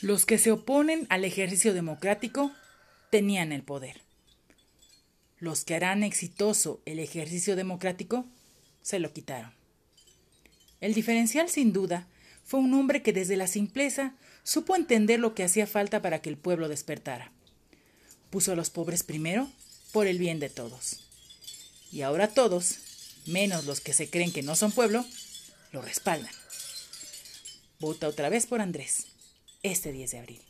Los que se oponen al ejercicio democrático tenían el poder. Los que harán exitoso el ejercicio democrático se lo quitaron. El diferencial, sin duda, fue un hombre que desde la simpleza supo entender lo que hacía falta para que el pueblo despertara. Puso a los pobres primero por el bien de todos. Y ahora todos, menos los que se creen que no son pueblo, lo respaldan. Vota otra vez por Andrés este 10 de abril.